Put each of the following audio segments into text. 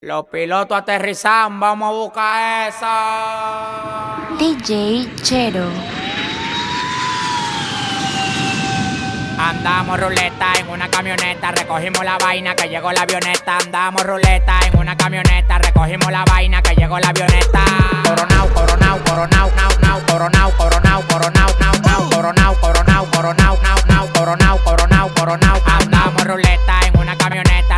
Los pilotos aterrizan, vamos a buscar esa. DJ Chero. Andamos ruleta en una camioneta, recogimos la vaina que llegó la avioneta. Andamos ruleta en una camioneta, recogimos la vaina que llegó la avioneta. Coronao, coronao, coronao, nao, nao, coronao, coronao, coronao, nao, nao, coronao, coronao, coronao, nao, nao, coronao, coronao, coronao. Andamos ruleta en una camioneta,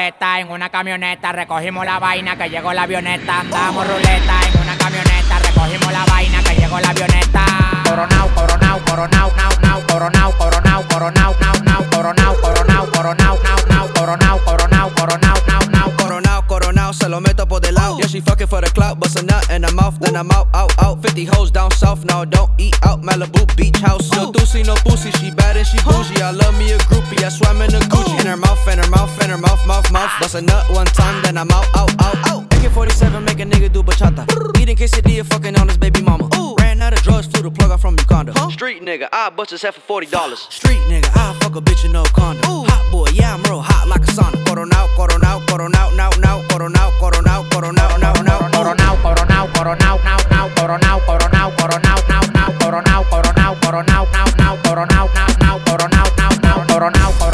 ruleta en una camioneta, recogimos la vaina que llegó la avioneta. Andamos ruleta en una camioneta, recogimos la vaina que llegó la avioneta. Coronao, coronao, coronao, nao, nao, coronao, coronao, coronao, nao, nao, coronao, coronao, coronao, nao, nao, coronao, coronao, coronao, nao, nao. Coronao, coronao, se lo meto por del lado. Yeah, she fucking for the clout, bust a nut in her mouth, then I'm out, out, out. 50 hoes down south, no, don't eat out. Malibu beach house. No doozy, no pussy, she bad and she bougie. I love me a groupie, I swam in a Gucci. off. Bust a nut one time, then I'm out, out, out, out. AK 47, make a nigga do bachata. Eating quesadilla, fucking on his baby mama. Ooh. Ran out of drugs, flew the plug out from Uganda. Huh? Street nigga, I bust his head for forty dollars. Street nigga, I fuck a bitch in no condom. Ooh. Hot boy, yeah I'm real hot like a sauna. Coron out, coron out, coron out, now, now, coron out, coron out, coron out, now, now. Coron out, coron out, coron out, now, now, coron out, coron out, coron out, now, now, coron out, coron out, coron out, now, now, coron out, now, now, coron out, now, now, coron out, coron out.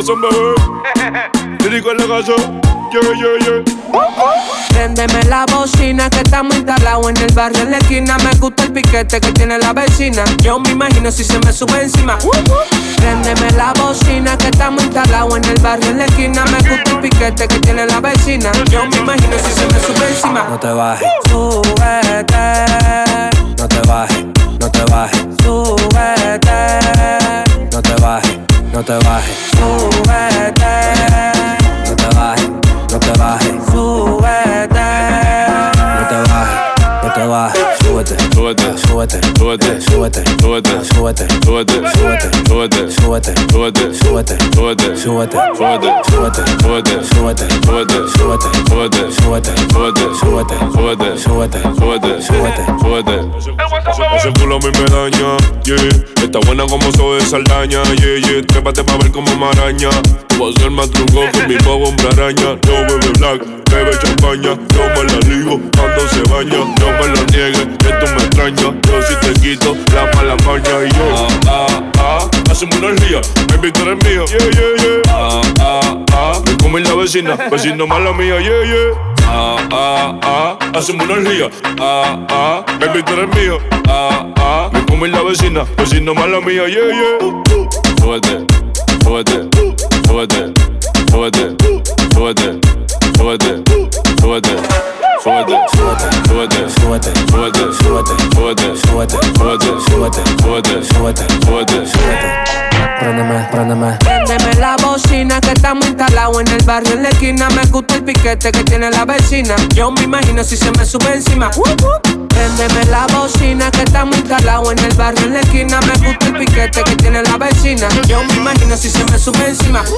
¿Qué pasa, bebé? Te digo en la casa, yeah, yeah, yeah. Préndeme la bocina que estamos instalados en el barrio en la esquina. Me gusta el piquete que tiene la vecina. Yo me imagino si se me sube encima. Préndeme la bocina que estamos instalados en el barrio en la esquina. Me gusta el piquete que tiene la vecina. Yo me imagino si se me sube encima. No te bajes, Súbete, no te bajes, no te bajes, súbete, no te bajes, no te bajes, Суатер, суатер, суатер, суатер, суатер, суатер, súbete, súbete, súbete, súbete, súbete, súbete, súbete, súbete, súbete, súbete, súbete, súbete, súbete, súbete, súbete, súbete, súbete, súbete. súbete. Ese- culo a mí me daña, yeah. Está buena como soy de Saldaña, yeah, yeah. Trépate pa' ver como maraña. Voy a hacer más truco con mi bobo hombre araña. No bebe black, bebe champaña. Yo me la ligo cuando se baña. No me lo niegues, que tú me extrañas. Yo si te quito la mala maña. Y yo, ah, ah, ah hacemos una orgía. Baby, tú eres mío. Yeah, yeah, yeah. Ah, ah, ah. Me comí la vecina, vecino mala mía. Yeah, yeah. Ah, ah, ah. Hacemos una orgía. Ah, ah. Baby, tú eres mío. Ah, ah. Me comí la vecina, vecino mala mía. Yeah, yeah. Súbete, súbete, súbete, súbete, súbete, súbete, súbete. Súbete, súbete, súbete, súbete, súbete, súbete súbete, súbete, súbete, súbete, súbete, súbete, súbete, súbete. Préndeme, préndeme. Préndeme la bocina que estamos instalados en el barrio en la esquina. Me gusta el piquete que tiene la vecina. Yo me imagino si se me sube encima. Préndeme la bocina que estamos instalados en el barrio en la esquina. Me gusta el piquete que tiene la vecina. Yo me imagino si se me sube encima. Me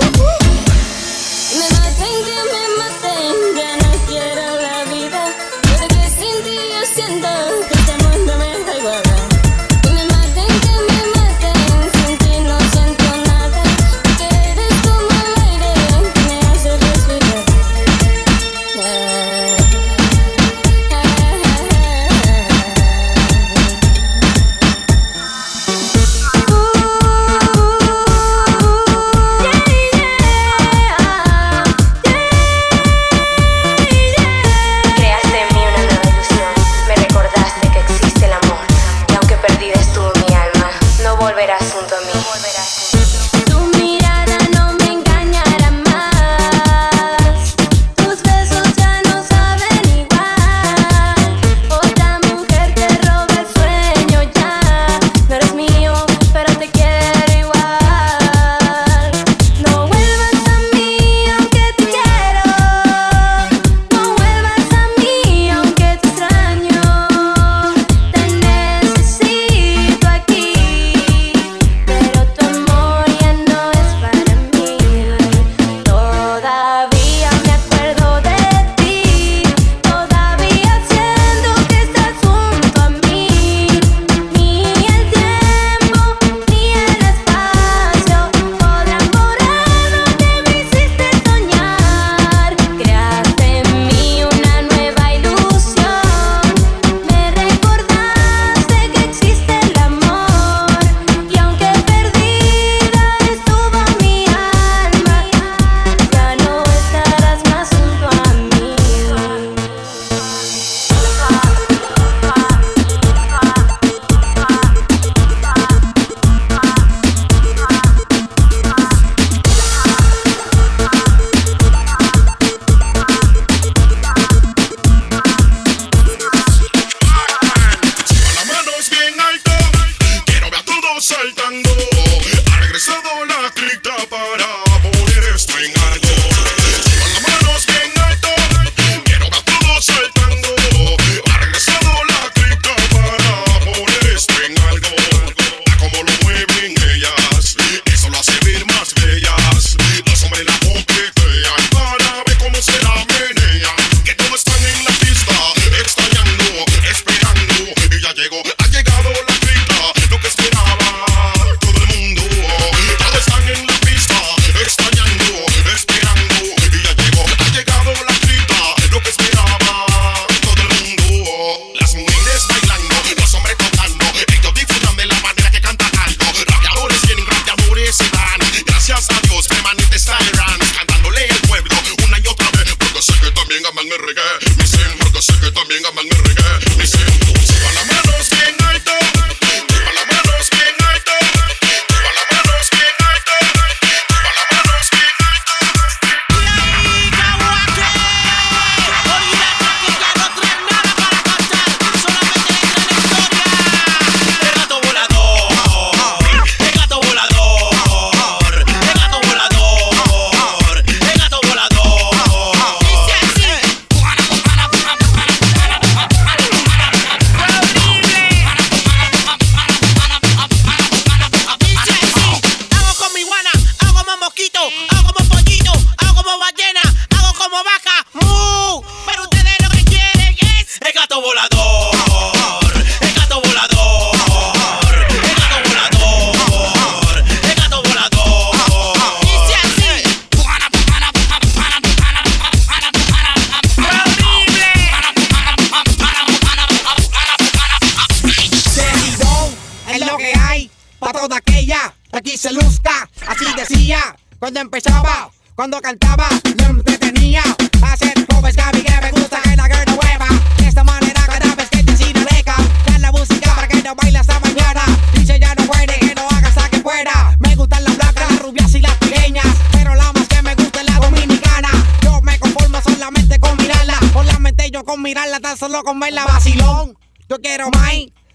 Cuando empezaba, cuando cantaba, me entretenía. Hacer jóvenes Gaby que me gusta que la girl hueva. De esta manera cada vez que te siga leca. Dan la música para que no baile hasta mañana. Dice ya no puede, que no haga hasta que pueda. Me gustan las blancas, las rubias y las pequeñas. Pero la más que me gusta es la dominicana. Yo me conformo solamente con mirarla. Solamente yo con mirarla, tan solo con verla vacilón. Yo quiero más.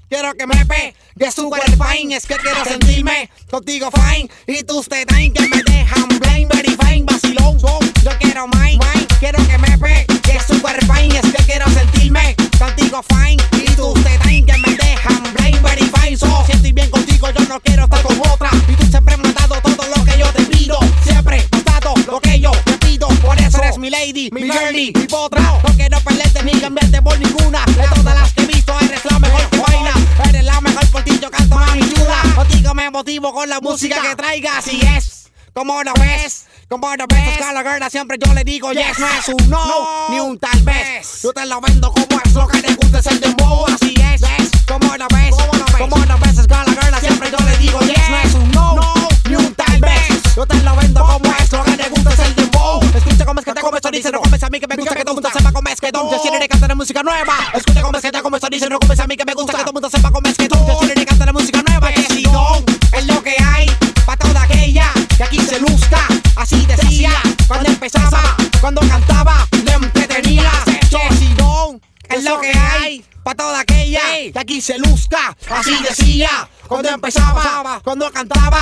Quiero que me pe, que super fine, es que quiero sentirme contigo fine. Y tú usted que me dejan blind, very fine, vacilón. yo quiero mine, quiero que me pe, que super fine, es que quiero sentirme contigo fine. Y tú usted que me dejan blind, very fine. So, siento bien contigo, yo no quiero con la música que traigas y es. Como lo ves, como lo ves, Gallagher siempre yo le digo yes, no es un no, ni un tal vez. Yo te lo vendo como es lo que te gusta es el dembow, así es, como lo ves, como lo ves, Gallagher siempre yo le digo yes, no es un no, ni un tal vez. Yo te lo vendo como es lo que te gusta es el dembow. Escucha cómo es que te comes, dice no comes a mí que me gusta que todo mundo sepa cómo es que don. Yo quiero cantar música nueva. Escucha cómo es que te comes, dice no comes a mí que me gusta que todo mundo sepa cómo es cuando empezaba, cuando cantaba,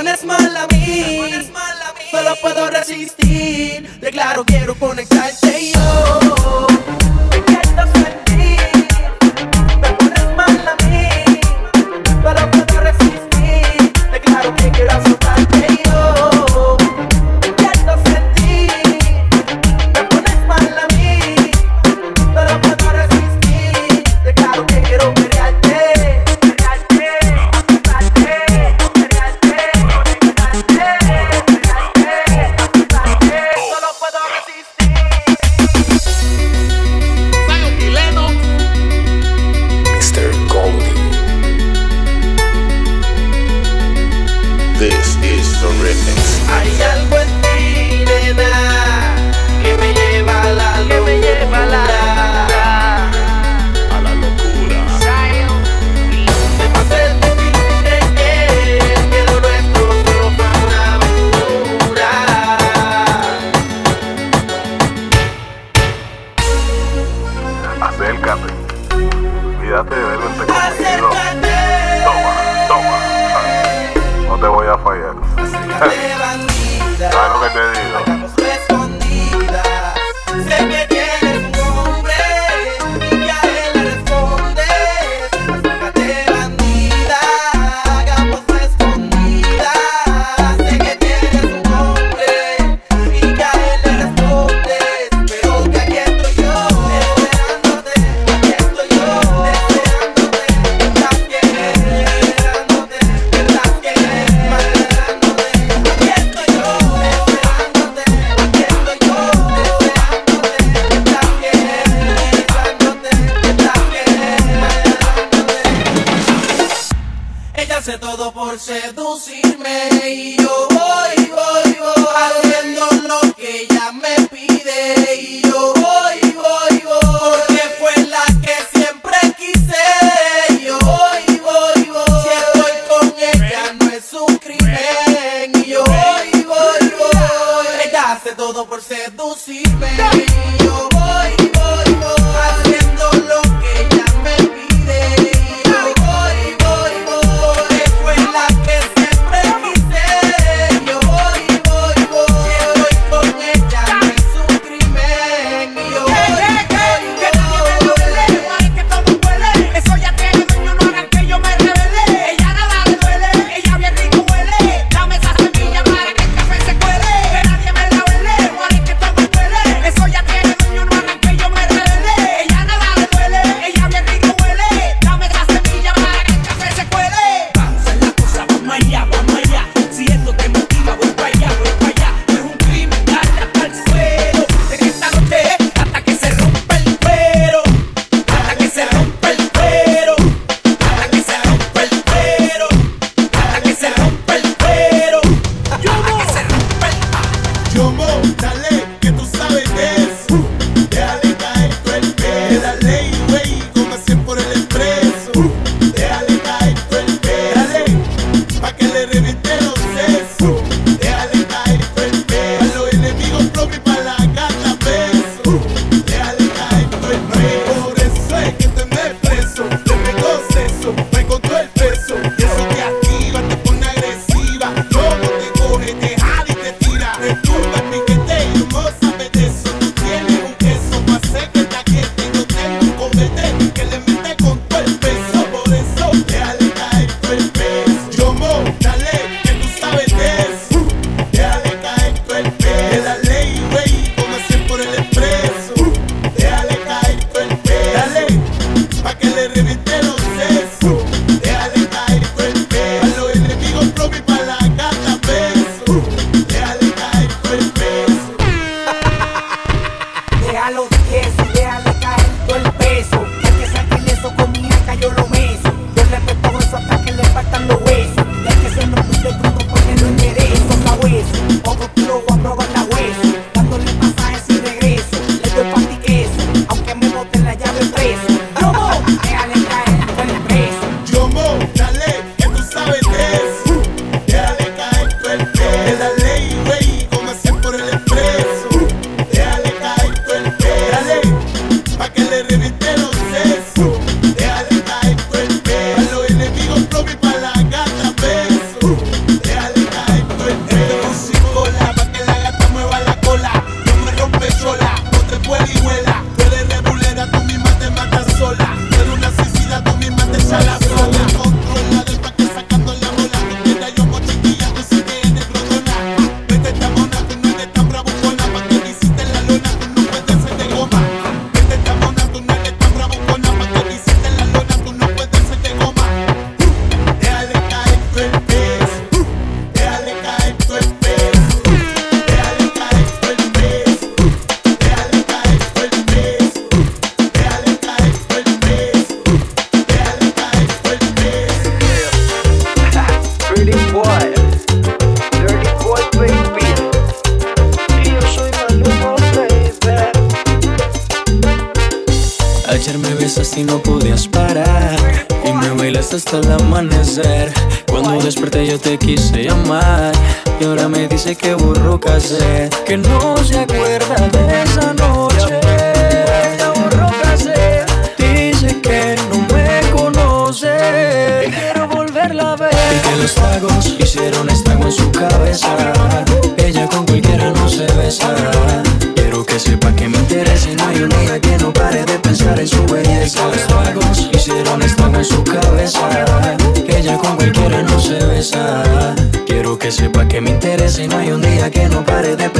pones mal a mí. No lo puedo resistir. Declaro, quiero conectarte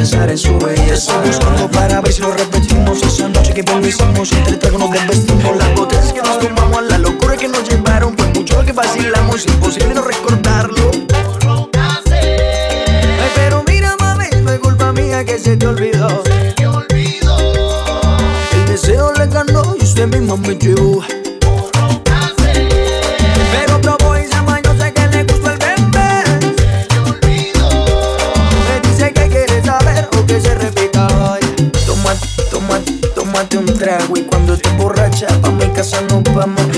pensar en su belleza. Buscando para ver si lo repetimos Esa noche que volvimos. Entre trago nos desvestimos. Las botellas que nos tomamos, la locura que nos llevaron. Fue mucho lo que vacilamos, imposible no recordarlo. Ay, pero mira mami, no es culpa mía que se te olvidó. Se te olvidó. El deseo le ganó y usted mismo me llevó. y cuando te borracha pa' mi casa nos vamos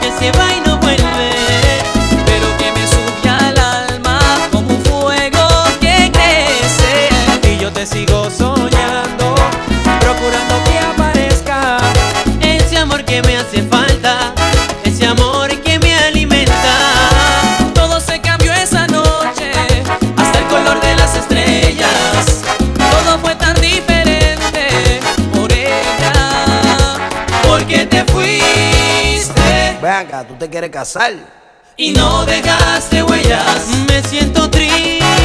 que se va y no vuelve. tú te quieres casar. Y no dejaste huellas, me siento triste.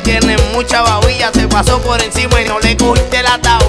tiene mucha babilla, se pasó por encima y no le cogiste la tabla.